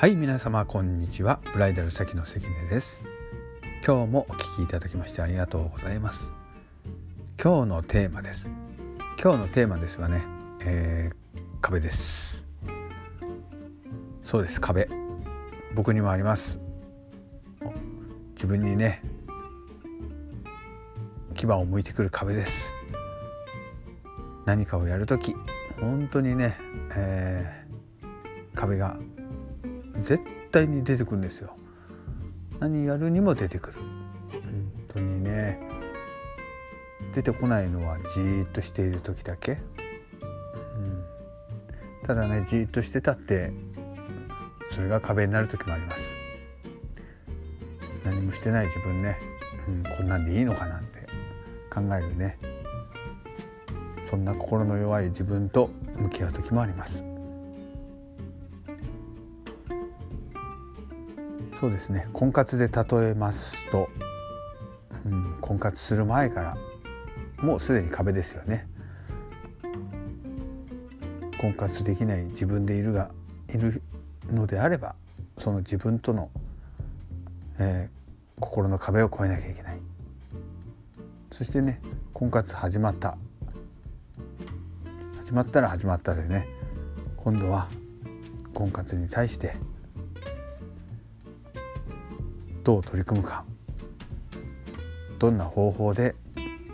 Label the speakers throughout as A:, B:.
A: はい皆様こんにちは。ブライダル先の関根です。今日もお聞きいただきましてありがとうございます。今日のテーマです。今日のテーマですがね、えー、壁です。そうです壁。僕にもあります。自分にね牙を向いてくる壁です。何かをやるとき本当にね、えー、壁が絶対に出てくるんですよ。何やるにも出てくる。本当にね。出てこないのはじーっとしている時だけ、うん、ただねじーっとしてたってそれが壁になる時もあります。何もしてない自分ね、うん、こんなんでいいのかなんて。考えるね。そんな心の弱い自分と向き合う時もあります。そうですね。婚活で例えますと、うん、婚活する前からもうすでに壁ですよね。婚活できない自分でいるがいるのであればその自分との、えー、心の壁を越えなきゃいけない。そしてね婚活始まった。始まったら始まったでね今度は婚活に対してどう取り組むか。どんな方法で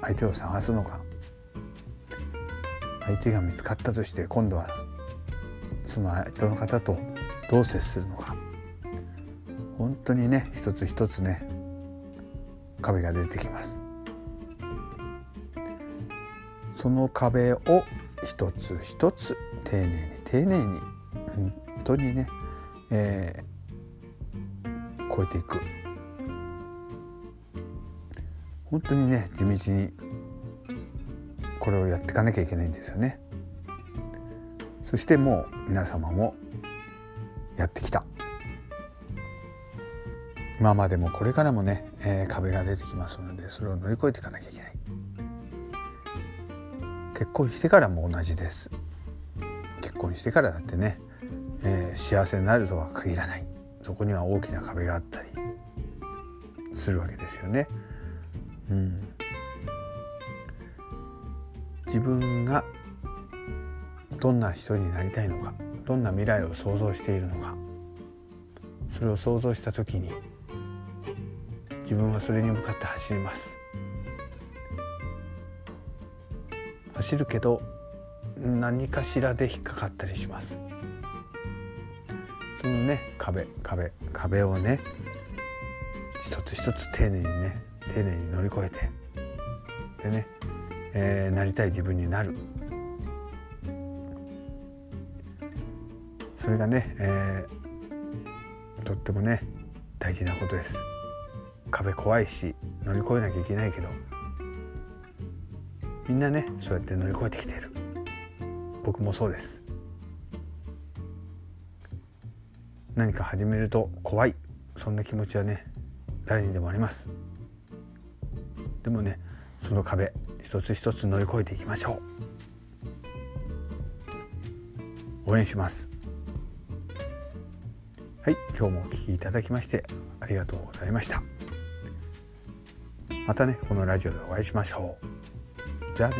A: 相手を探すのか。相手が見つかったとして今度はその相手の方とどう接するのか。本当にね一つ一つね壁が出てきます。その壁を一つ一つ丁寧に丁寧に本当にね、えー、超えていく。本当にね地道にこれをやっていかなきゃいけないんですよね。そしてもう皆様もやってきた。今までもこれからもね、えー、壁が出てきますのでそれを乗り越えていかなきゃいけない。結婚してからも同じです。結婚してからだってね、えー、幸せになるとは限らない。そこには大きな壁があったりするわけですよね。うん、自分がどんな人になりたいのかどんな未来を想像しているのかそれを想像した時に自分はそれに向かって走ります。走るけど何かしらで引っかかったりします。そのね壁壁壁をね一つ一つ丁寧にね丁寧に乗り越えてでね、えー、なりたい自分になる。それがね、えー、とってもね大事なことです。壁怖いし乗り越えなきゃいけないけどみんなねそうやって乗り越えてきている。僕もそうです。何か始めると怖い。そんな気持ちはね誰にでもあります。でもねその壁一つ一つ乗り越えていきましょう。応援します。はい今日もお聴きいただきましてありがとうございました。またねこのラジオでお会いしましょう。じゃあね